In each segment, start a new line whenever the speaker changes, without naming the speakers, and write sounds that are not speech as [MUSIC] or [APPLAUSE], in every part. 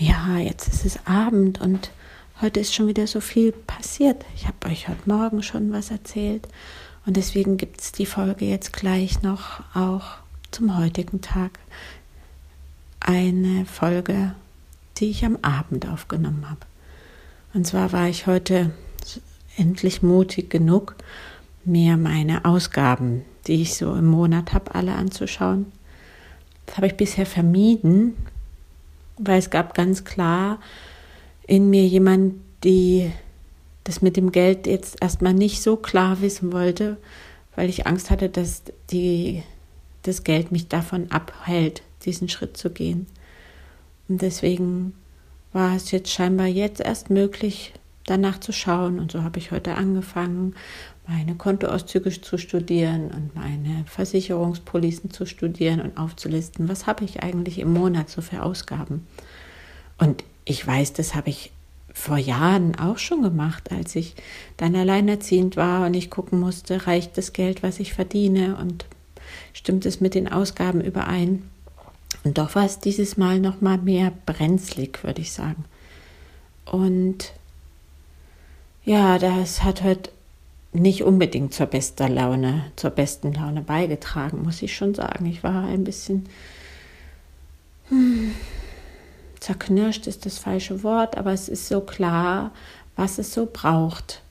ja, jetzt ist es Abend und heute ist schon wieder so viel passiert. Ich habe euch heute Morgen schon was erzählt und deswegen gibt es die Folge jetzt gleich noch auch zum heutigen Tag. Eine Folge, die ich am Abend aufgenommen habe. Und zwar war ich heute endlich mutig genug, mir meine Ausgaben, die ich so im Monat habe, alle anzuschauen. Das habe ich bisher vermieden, weil es gab ganz klar in mir jemand, die das mit dem Geld jetzt erstmal nicht so klar wissen wollte, weil ich Angst hatte, dass die, das Geld mich davon abhält, diesen Schritt zu gehen. Und deswegen war es jetzt scheinbar jetzt erst möglich, danach zu schauen. Und so habe ich heute angefangen, meine Kontoauszüge zu studieren und meine Versicherungspolicen zu studieren und aufzulisten, was habe ich eigentlich im Monat so für Ausgaben. Und ich weiß, das habe ich vor Jahren auch schon gemacht, als ich dann alleinerziehend war und ich gucken musste, reicht das Geld, was ich verdiene und stimmt es mit den Ausgaben überein. Und doch war es dieses Mal noch mal mehr brenzlig, würde ich sagen. Und ja, das hat heute nicht unbedingt zur besten Laune, zur besten Laune beigetragen, muss ich schon sagen. Ich war ein bisschen hm, zerknirscht ist das falsche Wort, aber es ist so klar, was es so braucht,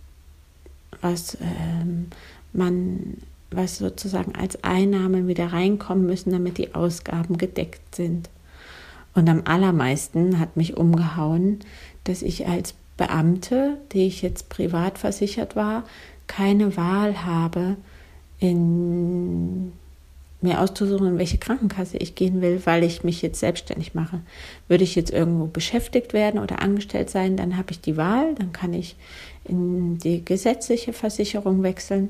was ähm, man, was sozusagen als Einnahmen wieder reinkommen müssen, damit die Ausgaben gedeckt sind. Und am allermeisten hat mich umgehauen, dass ich als Beamte, die ich jetzt privat versichert war, keine Wahl habe, in mir auszusuchen, in welche Krankenkasse ich gehen will, weil ich mich jetzt selbstständig mache. Würde ich jetzt irgendwo beschäftigt werden oder angestellt sein, dann habe ich die Wahl, dann kann ich in die gesetzliche Versicherung wechseln.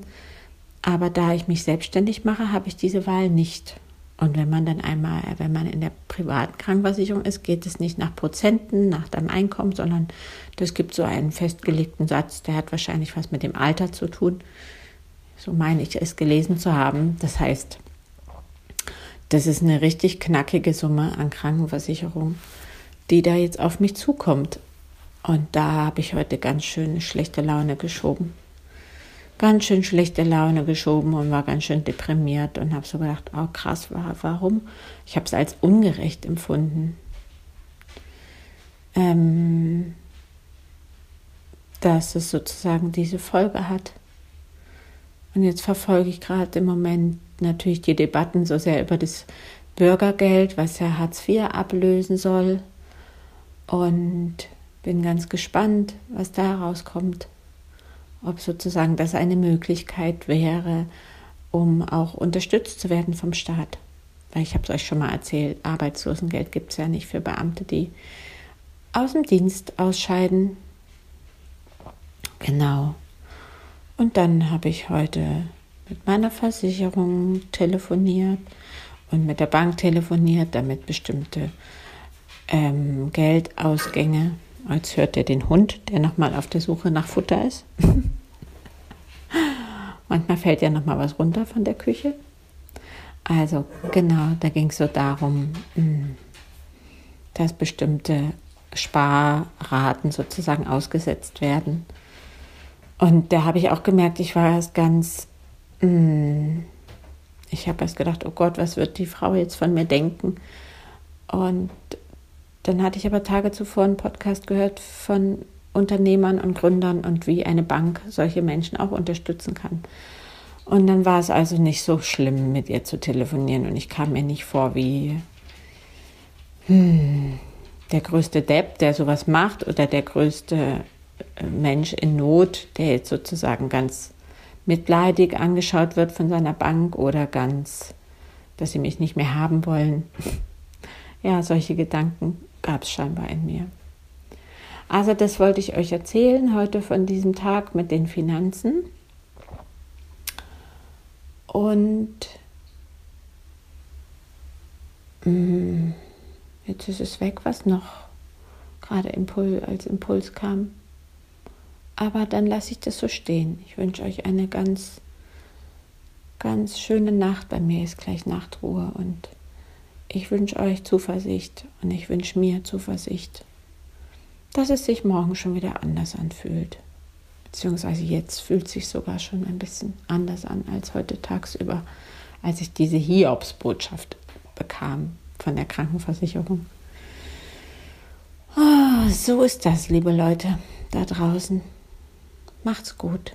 Aber da ich mich selbstständig mache, habe ich diese Wahl nicht. Und wenn man dann einmal, wenn man in der privaten Krankenversicherung ist, geht es nicht nach Prozenten, nach deinem Einkommen, sondern das gibt so einen festgelegten Satz, der hat wahrscheinlich was mit dem Alter zu tun. So meine ich es gelesen zu haben. Das heißt, das ist eine richtig knackige Summe an Krankenversicherung, die da jetzt auf mich zukommt. Und da habe ich heute ganz schön schlechte Laune geschoben. Ganz schön schlechte Laune geschoben und war ganz schön deprimiert und habe so gedacht, oh krass, warum? Ich habe es als ungerecht empfunden. Ähm, dass es sozusagen diese Folge hat. Und jetzt verfolge ich gerade im Moment natürlich die Debatten so sehr über das Bürgergeld, was ja Hartz IV ablösen soll. Und bin ganz gespannt, was da rauskommt. Ob sozusagen das eine Möglichkeit wäre, um auch unterstützt zu werden vom Staat. Weil ich habe es euch schon mal erzählt, Arbeitslosengeld gibt es ja nicht für Beamte, die aus dem Dienst ausscheiden. Genau. Und dann habe ich heute mit meiner Versicherung telefoniert und mit der Bank telefoniert, damit bestimmte ähm, Geldausgänge. Als hört ihr den Hund, der nochmal auf der Suche nach Futter ist. [LAUGHS] Manchmal fällt ja nochmal was runter von der Küche. Also genau, da ging es so darum, hm, dass bestimmte Sparraten sozusagen ausgesetzt werden. Und da habe ich auch gemerkt, ich war erst ganz Mm. Ich habe erst gedacht, oh Gott, was wird die Frau jetzt von mir denken? Und dann hatte ich aber Tage zuvor einen Podcast gehört von Unternehmern und Gründern und wie eine Bank solche Menschen auch unterstützen kann. Und dann war es also nicht so schlimm, mit ihr zu telefonieren und ich kam mir nicht vor wie hm, der größte Depp, der sowas macht oder der größte äh, Mensch in Not, der jetzt sozusagen ganz mitleidig angeschaut wird von seiner Bank oder ganz, dass sie mich nicht mehr haben wollen. [LAUGHS] Ja, solche Gedanken gab es scheinbar in mir. Also das wollte ich euch erzählen heute von diesem Tag mit den Finanzen. Und mm, jetzt ist es weg, was noch gerade Impul als Impuls kam. Aber dann lasse ich das so stehen. Ich wünsche euch eine ganz, ganz schöne Nacht. Bei mir ist gleich Nachtruhe und ich wünsche euch Zuversicht und ich wünsche mir Zuversicht dass es sich morgen schon wieder anders anfühlt. Beziehungsweise jetzt fühlt es sich sogar schon ein bisschen anders an als heute tagsüber, als ich diese Hiobsbotschaft bekam von der Krankenversicherung. Oh, so ist das, liebe Leute da draußen. Macht's gut.